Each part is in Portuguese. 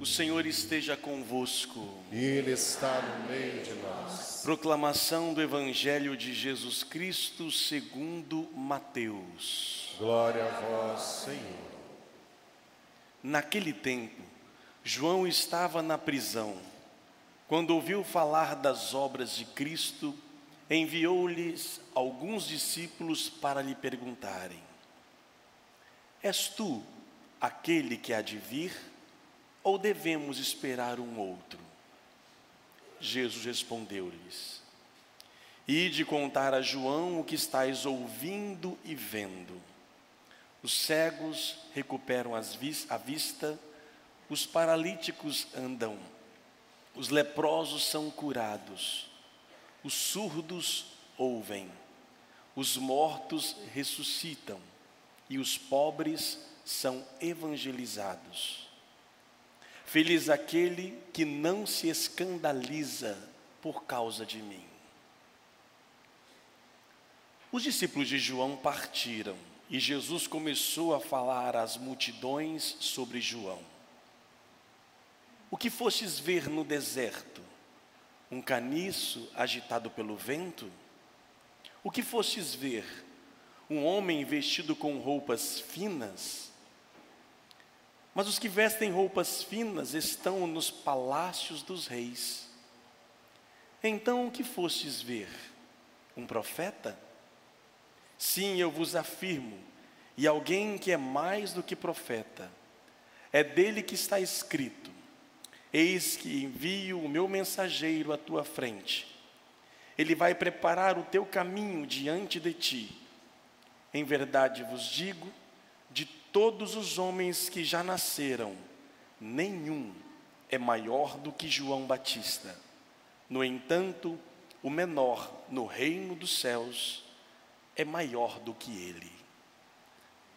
O Senhor esteja convosco. Ele está no meio de nós. Proclamação do Evangelho de Jesus Cristo segundo Mateus. Glória a vós, Senhor. Naquele tempo, João estava na prisão. Quando ouviu falar das obras de Cristo, enviou-lhes alguns discípulos para lhe perguntarem: És tu aquele que há de vir, ou devemos esperar um outro? Jesus respondeu-lhes: Ide contar a João o que estáis ouvindo e vendo. Os cegos recuperam vis a vista, os paralíticos andam, os leprosos são curados, os surdos ouvem, os mortos ressuscitam e os pobres são evangelizados. Feliz aquele que não se escandaliza por causa de mim. Os discípulos de João partiram e Jesus começou a falar às multidões sobre João. O que fostes ver no deserto? Um caniço agitado pelo vento? O que fostes ver? Um homem vestido com roupas finas? Mas os que vestem roupas finas estão nos palácios dos reis. Então o que fostes ver? Um profeta? Sim, eu vos afirmo, e alguém que é mais do que profeta, é dele que está escrito: Eis que envio o meu mensageiro à tua frente. Ele vai preparar o teu caminho diante de ti. Em verdade vos digo, de todos os homens que já nasceram, nenhum é maior do que João Batista. No entanto, o menor no reino dos céus é maior do que ele.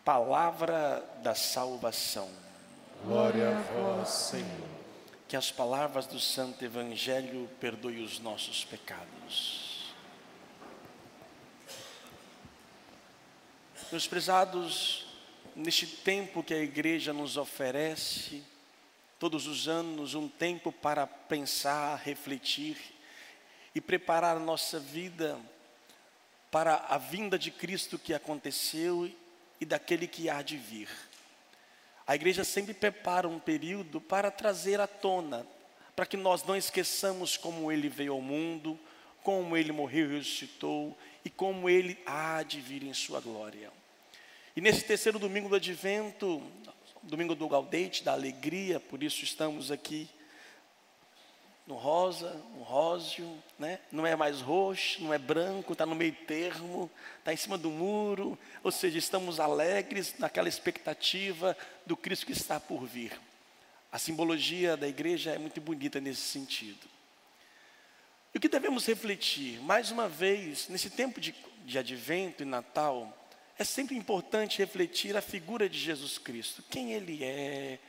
Palavra da salvação. Glória a vós, Senhor. Que as palavras do Santo Evangelho perdoem os nossos pecados. Meus prezados, neste tempo que a igreja nos oferece, todos os anos, um tempo para pensar, refletir e preparar a nossa vida para a vinda de Cristo que aconteceu e daquele que há de vir. A igreja sempre prepara um período para trazer à tona, para que nós não esqueçamos como ele veio ao mundo, como ele morreu e ressuscitou e como ele há de vir em sua glória. E nesse terceiro domingo do advento, domingo do Gaudete, da alegria, por isso estamos aqui no rosa, no róseo, né? não é mais roxo, não é branco, está no meio termo, está em cima do muro, ou seja, estamos alegres naquela expectativa do Cristo que está por vir. A simbologia da igreja é muito bonita nesse sentido. E o que devemos refletir, mais uma vez, nesse tempo de, de advento e Natal, é sempre importante refletir a figura de Jesus Cristo, quem Ele é,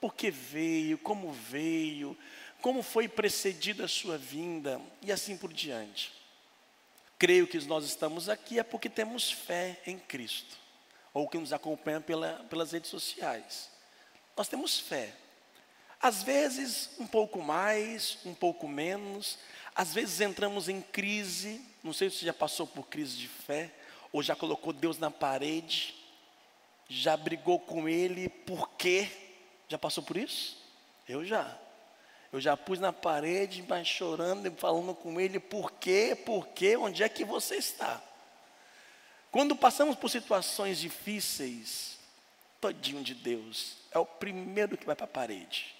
por que veio, como veio, como foi precedida a sua vinda e assim por diante. Creio que nós estamos aqui é porque temos fé em Cristo, ou que nos acompanha pela, pelas redes sociais. Nós temos fé. Às vezes, um pouco mais, um pouco menos. Às vezes entramos em crise. Não sei se já passou por crise de fé, ou já colocou Deus na parede, já brigou com Ele, por quê? Já passou por isso? Eu já. Eu já pus na parede, mas chorando e falando com ele, por quê, por quê, onde é que você está? Quando passamos por situações difíceis, todinho de Deus é o primeiro que vai para a parede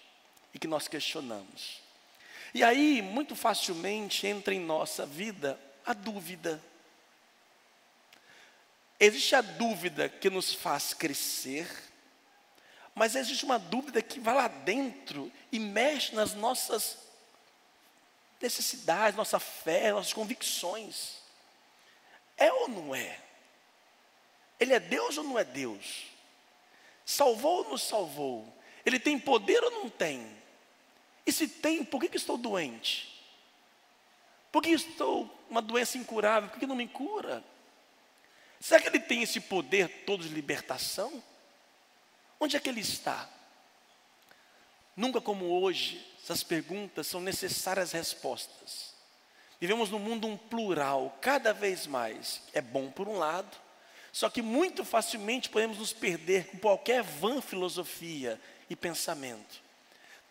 e que nós questionamos. E aí, muito facilmente entra em nossa vida a dúvida. Existe a dúvida que nos faz crescer, mas existe uma dúvida que vai lá dentro e mexe nas nossas necessidades, nossa fé, nossas convicções. É ou não é? Ele é Deus ou não é Deus? Salvou ou não salvou? Ele tem poder ou não tem? E se tem, por que, que estou doente? Por que estou uma doença incurável? Por que não me cura? Será que ele tem esse poder todo de libertação? Onde é que ele está? Nunca como hoje, essas perguntas são necessárias respostas. Vivemos num mundo um plural, cada vez mais. É bom por um lado, só que muito facilmente podemos nos perder com qualquer vã filosofia e pensamento.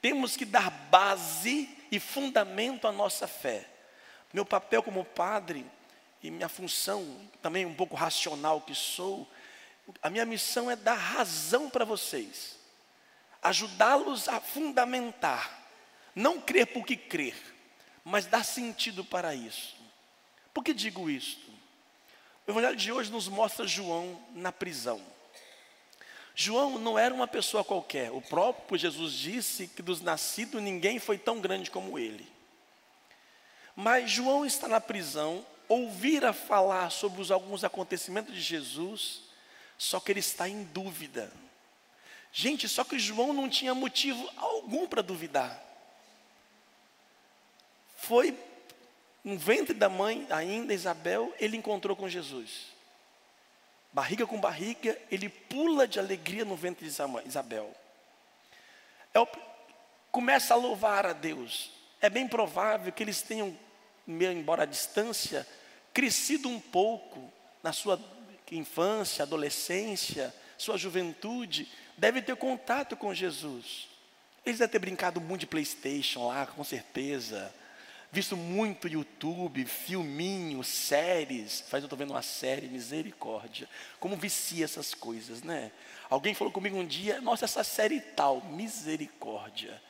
Temos que dar base e fundamento à nossa fé. Meu papel como padre e minha função, também um pouco racional que sou, a minha missão é dar razão para vocês ajudá-los a fundamentar, não crer por que crer, mas dar sentido para isso. Por que digo isto? O Evangelho de hoje nos mostra João na prisão. João não era uma pessoa qualquer, o próprio Jesus disse que dos nascidos ninguém foi tão grande como ele. Mas João está na prisão, ouvira falar sobre os, alguns acontecimentos de Jesus, só que ele está em dúvida. Gente, só que João não tinha motivo algum para duvidar. Foi no ventre da mãe, ainda Isabel, ele encontrou com Jesus. Barriga com barriga, ele pula de alegria no ventre de Isabel. É começa a louvar a Deus. É bem provável que eles tenham, embora à distância, crescido um pouco na sua infância, adolescência, sua juventude, deve ter contato com Jesus. Eles devem ter brincado muito de Playstation lá, com certeza. Visto muito YouTube, filminho, séries. Faz eu estou vendo uma série, misericórdia. Como vicia essas coisas, né? Alguém falou comigo um dia, nossa, essa série tal, misericórdia.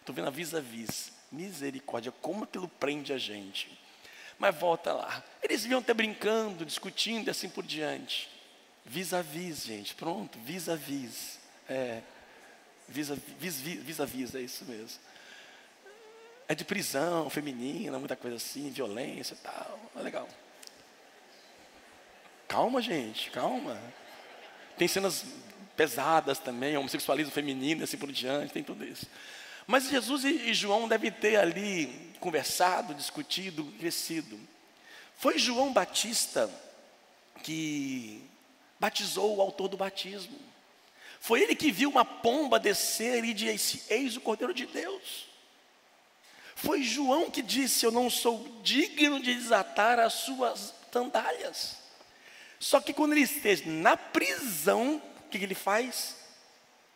Estou vendo a vis-a-vis, misericórdia, como aquilo prende a gente. Mas volta lá. Eles vinham até brincando, discutindo e assim por diante. Vis-a-vis, gente, pronto, vis-a-vis. É, vis-a-vis, é isso mesmo. É de prisão feminina, muita coisa assim, violência e tal. É legal. Calma, gente, calma. Tem cenas pesadas também, homossexualismo feminino, assim por diante, tem tudo isso. Mas Jesus e João devem ter ali conversado, discutido, crescido. Foi João Batista que batizou o autor do batismo. Foi ele que viu uma pomba descer e disse: Eis o Cordeiro de Deus. Foi João que disse: Eu não sou digno de desatar as suas sandálias. Só que quando ele esteja na prisão, o que ele faz?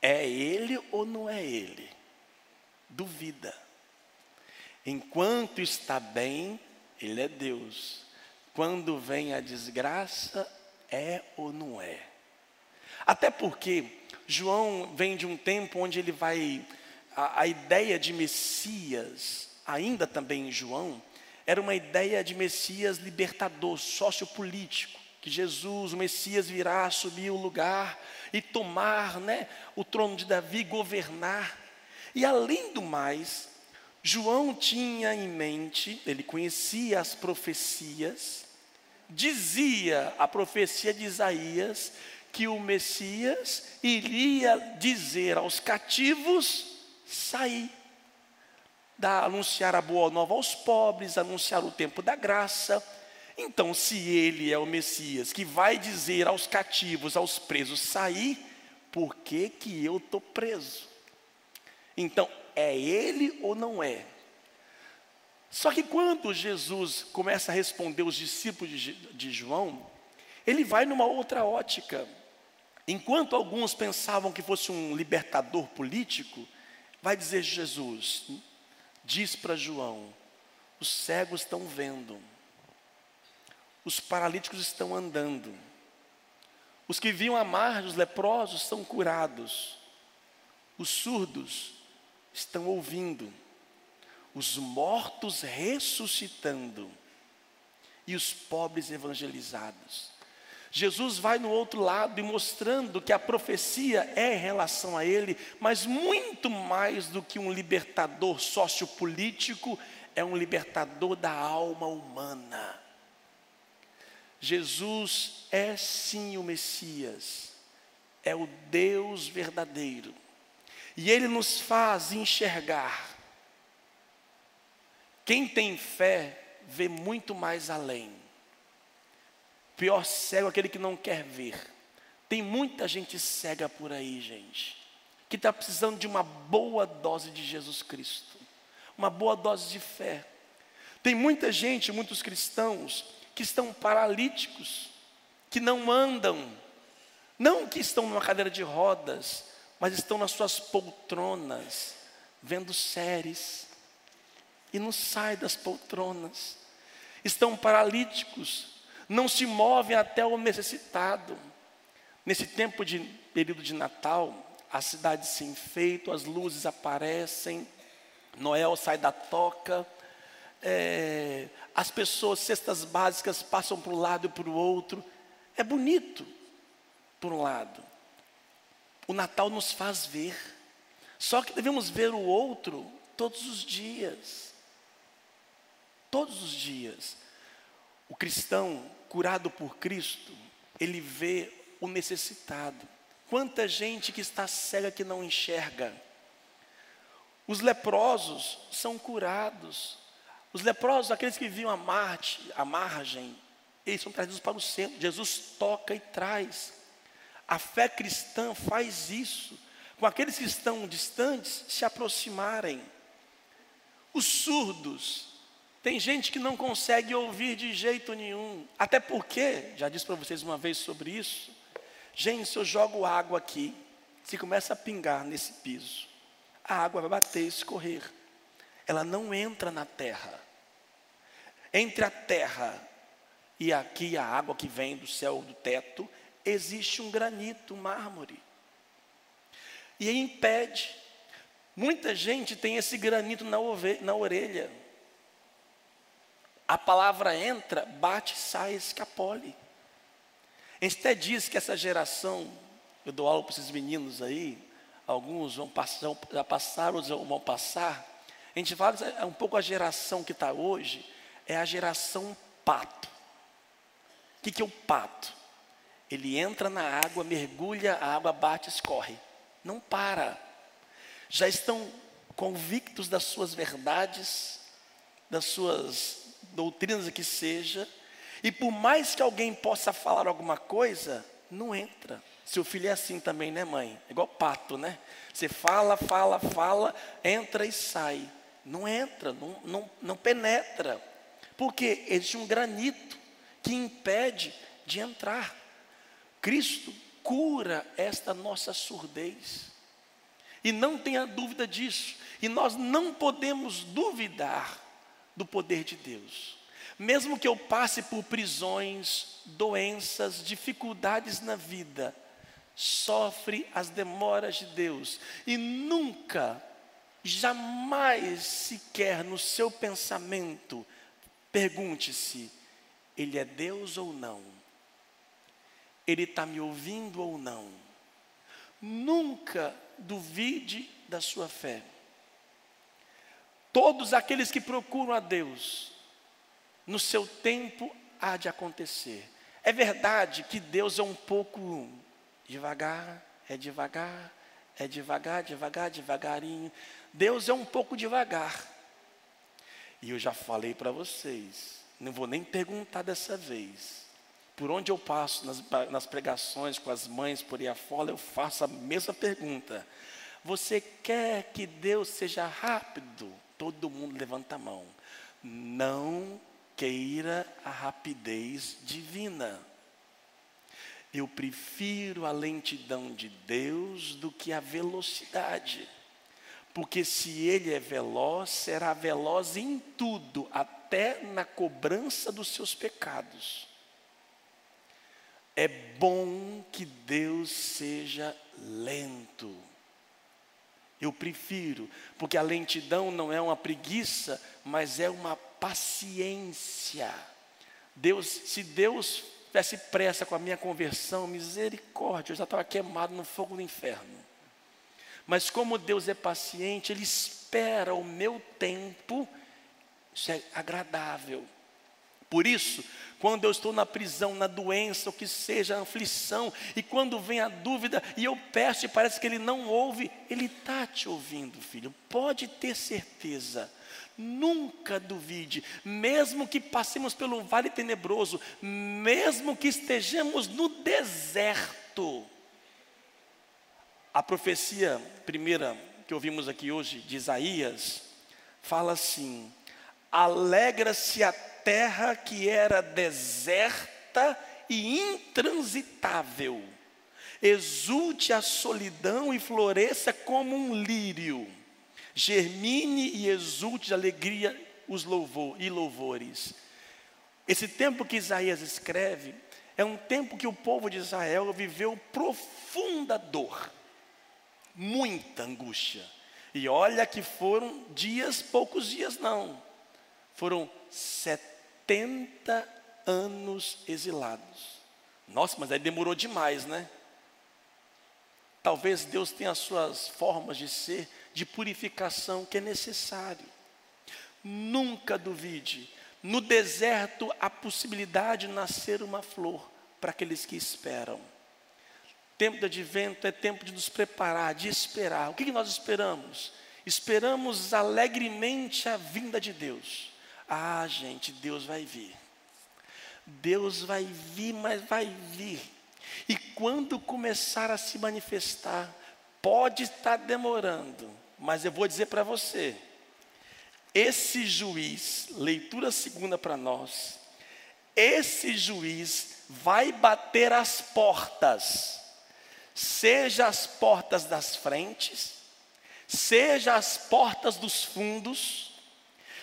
É ele ou não é ele? Duvida. Enquanto está bem, ele é Deus. Quando vem a desgraça, é ou não é? Até porque João vem de um tempo onde ele vai. A, a ideia de Messias, ainda também em João, era uma ideia de Messias libertador, sociopolítico. Que Jesus, o Messias, virá assumir o lugar e tomar né, o trono de Davi, governar. E além do mais, João tinha em mente, ele conhecia as profecias, dizia a profecia de Isaías que o Messias iria dizer aos cativos sair, da, anunciar a boa nova aos pobres, anunciar o tempo da graça. Então, se ele é o Messias que vai dizer aos cativos, aos presos sair, por que que eu estou preso? Então, é ele ou não é? Só que quando Jesus começa a responder os discípulos de, João, ele vai numa outra ótica. Enquanto alguns pensavam que fosse um libertador político, vai dizer Jesus, diz para João: os cegos estão vendo, os paralíticos estão andando, os que viam a margem, os leprosos estão curados, os surdos estão ouvindo, os mortos ressuscitando e os pobres evangelizados. Jesus vai no outro lado e mostrando que a profecia é em relação a ele, mas muito mais do que um libertador sociopolítico, é um libertador da alma humana. Jesus é sim o Messias, é o Deus verdadeiro, e ele nos faz enxergar. Quem tem fé vê muito mais além. Pior cego é aquele que não quer ver. Tem muita gente cega por aí, gente. que está precisando de uma boa dose de Jesus Cristo, uma boa dose de fé. Tem muita gente, muitos cristãos, que estão paralíticos, que não andam, não que estão numa cadeira de rodas, mas estão nas suas poltronas, vendo séries, e não saem das poltronas. Estão paralíticos, não se movem até o necessitado. Nesse tempo de período de Natal, a cidade se enfeita, as luzes aparecem, Noel sai da toca, é, as pessoas, cestas básicas, passam para um lado e para o outro. É bonito, por um lado. O Natal nos faz ver. Só que devemos ver o outro todos os dias. Todos os dias. O cristão curado por Cristo, ele vê o necessitado. Quanta gente que está cega que não enxerga. Os leprosos são curados. Os leprosos, aqueles que viviam à, marte, à margem, eles são trazidos para o centro. Jesus toca e traz. A fé cristã faz isso. Com aqueles que estão distantes, se aproximarem. Os surdos, tem gente que não consegue ouvir de jeito nenhum. Até porque, já disse para vocês uma vez sobre isso. Gente, se eu jogo água aqui, se começa a pingar nesse piso, a água vai bater e escorrer. Ela não entra na terra. Entre a terra e aqui a água que vem do céu, do teto, existe um granito, um mármore. E impede. Muita gente tem esse granito na, na orelha. A palavra entra, bate, sai, escapole. Até diz que essa geração, eu dou aula para esses meninos aí, alguns vão passar, já passaram, outros vão passar. A gente fala é um pouco a geração que está hoje, é a geração pato. O que, que é o pato? Ele entra na água, mergulha, a água bate, escorre. Não para. Já estão convictos das suas verdades, das suas doutrinas que seja, e por mais que alguém possa falar alguma coisa, não entra. Seu filho é assim também, né, mãe? É igual pato, né? Você fala, fala, fala, entra e sai. Não entra, não, não, não penetra. Porque existe um granito que impede de entrar. Cristo cura esta nossa surdez. E não tenha dúvida disso. E nós não podemos duvidar do poder de Deus. Mesmo que eu passe por prisões, doenças, dificuldades na vida, sofre as demoras de Deus e nunca, jamais sequer no seu pensamento Pergunte-se: Ele é Deus ou não? Ele está me ouvindo ou não? Nunca duvide da sua fé. Todos aqueles que procuram a Deus, no seu tempo há de acontecer. É verdade que Deus é um pouco devagar, é devagar, é devagar, devagar, devagarinho. Deus é um pouco devagar. E eu já falei para vocês, não vou nem perguntar dessa vez. Por onde eu passo nas, nas pregações com as mães por aí afora, eu faço a mesma pergunta. Você quer que Deus seja rápido? Todo mundo levanta a mão. Não queira a rapidez divina. Eu prefiro a lentidão de Deus do que a velocidade. Porque se ele é veloz, será veloz em tudo, até na cobrança dos seus pecados. É bom que Deus seja lento. Eu prefiro, porque a lentidão não é uma preguiça, mas é uma paciência. Deus, se Deus tivesse pressa com a minha conversão, misericórdia, eu já estava queimado no fogo do inferno. Mas como Deus é paciente, Ele espera o meu tempo, isso é agradável. Por isso, quando eu estou na prisão, na doença, o que seja, aflição, e quando vem a dúvida, e eu peço e parece que Ele não ouve, Ele está te ouvindo, filho, pode ter certeza. Nunca duvide, mesmo que passemos pelo vale tenebroso, mesmo que estejamos no deserto, A profecia primeira que ouvimos aqui hoje, de Isaías, fala assim: Alegra-se a terra que era deserta e intransitável, exulte a solidão e floresça como um lírio, germine e exulte de alegria os louvor e louvores. Esse tempo que Isaías escreve é um tempo que o povo de Israel viveu profunda dor, muita angústia. E olha que foram dias, poucos dias não, foram 70 anos exilados. Nossa, mas aí demorou demais, né? Talvez Deus tenha as suas formas de ser, de purificação que é necessário. Nunca duvide, no deserto a possibilidade de nascer uma flor para aqueles que esperam. Tempo de advento é tempo de nos preparar, de esperar. O que nós esperamos? Esperamos alegremente a vinda de Deus. Ah, gente, Deus vai vir. Deus vai vir, mas vai vir. E quando começar a se manifestar, pode estar demorando, mas eu vou dizer para você: esse juiz, leitura segunda para nós, esse juiz vai bater as portas seja as portas das frentes, seja as portas dos fundos,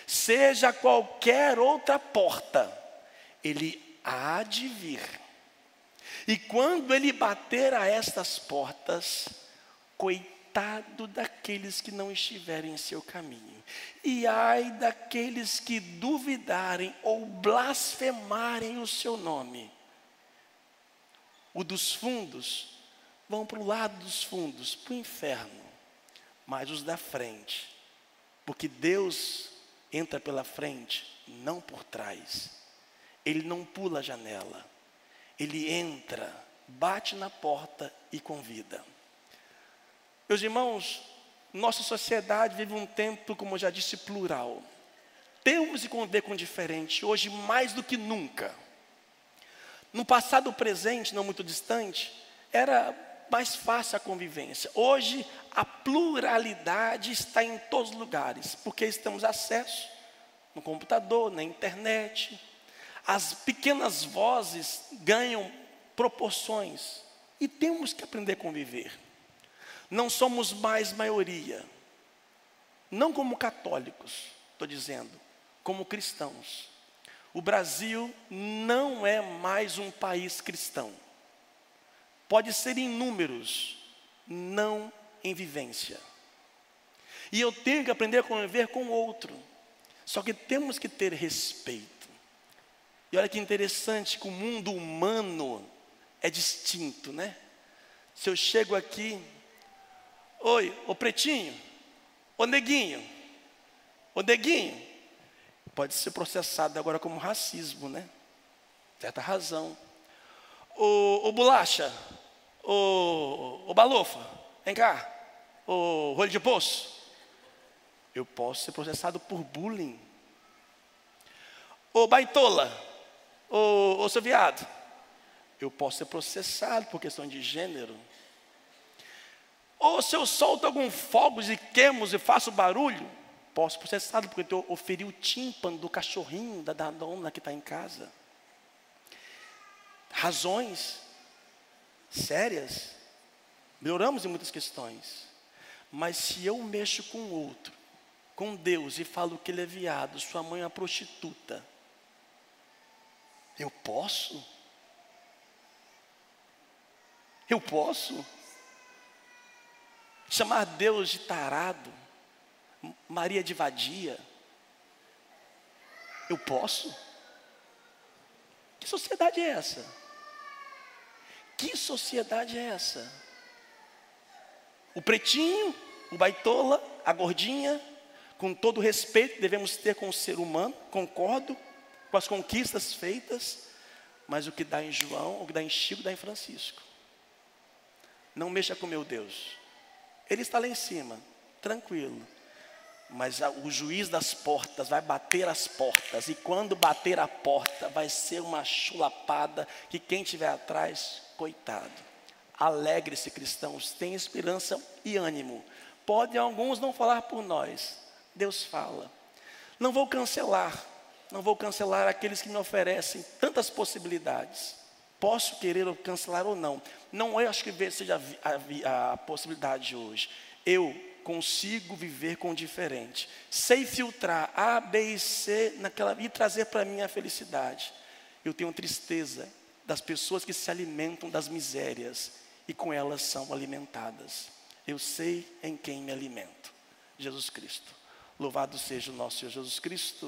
seja qualquer outra porta, ele há de vir. E quando ele bater a estas portas, coitado daqueles que não estiverem em seu caminho, e ai daqueles que duvidarem ou blasfemarem o seu nome. O dos fundos vão para o lado dos fundos, para o inferno, mas os da frente, porque Deus entra pela frente, não por trás. Ele não pula a janela, ele entra, bate na porta e convida. Meus irmãos, nossa sociedade vive um tempo, como eu já disse, plural. Temos que conviver com o diferente, hoje mais do que nunca. No passado presente, não muito distante, era mais fácil a convivência. Hoje, a pluralidade está em todos os lugares, porque estamos acesso no computador, na internet. As pequenas vozes ganham proporções e temos que aprender a conviver. Não somos mais maioria, não como católicos, estou dizendo, como cristãos. O Brasil não é mais um país cristão. Pode ser em números, não em vivência. E eu tenho que aprender a conviver com o outro. Só que temos que ter respeito. E olha que interessante que o mundo humano é distinto, né? Se eu chego aqui, oi, ô pretinho, ô neguinho, ô neguinho, pode ser processado agora como racismo, né? Certa razão. Ô, ô bolacha, ô, balofa, vem cá, ô rolho de poço. Eu posso ser processado por bullying. Ô baitola, ô seu viado. Eu posso ser processado por questão de gênero. Ou se eu solto algum fogos e queimos e faço barulho, posso ser processado porque eu oferi o tímpano do cachorrinho da, da dona que está em casa razões sérias, melhoramos em muitas questões. Mas se eu mexo com outro, com Deus, e falo que ele é viado, sua mãe é uma prostituta, eu posso? Eu posso? Chamar Deus de tarado, Maria de vadia, eu posso? Que sociedade é essa? Que sociedade é essa? O pretinho, o baitola, a gordinha, com todo o respeito que devemos ter com o ser humano, concordo com as conquistas feitas, mas o que dá em João, o que dá em Chico, dá em Francisco. Não mexa com meu Deus. Ele está lá em cima, tranquilo. Mas o juiz das portas vai bater as portas, e quando bater a porta, vai ser uma chulapada que quem estiver atrás coitado. Alegre-se, cristãos, tenha esperança e ânimo. Podem alguns não falar por nós, Deus fala. Não vou cancelar, não vou cancelar aqueles que me oferecem tantas possibilidades. Posso querer cancelar ou não. Não é, acho que seja a, a, a possibilidade hoje. Eu consigo viver com o diferente. Sei filtrar A, B e C naquela, e trazer para mim a felicidade. Eu tenho tristeza das pessoas que se alimentam das misérias e com elas são alimentadas. Eu sei em quem me alimento. Jesus Cristo. Louvado seja o nosso Senhor Jesus Cristo.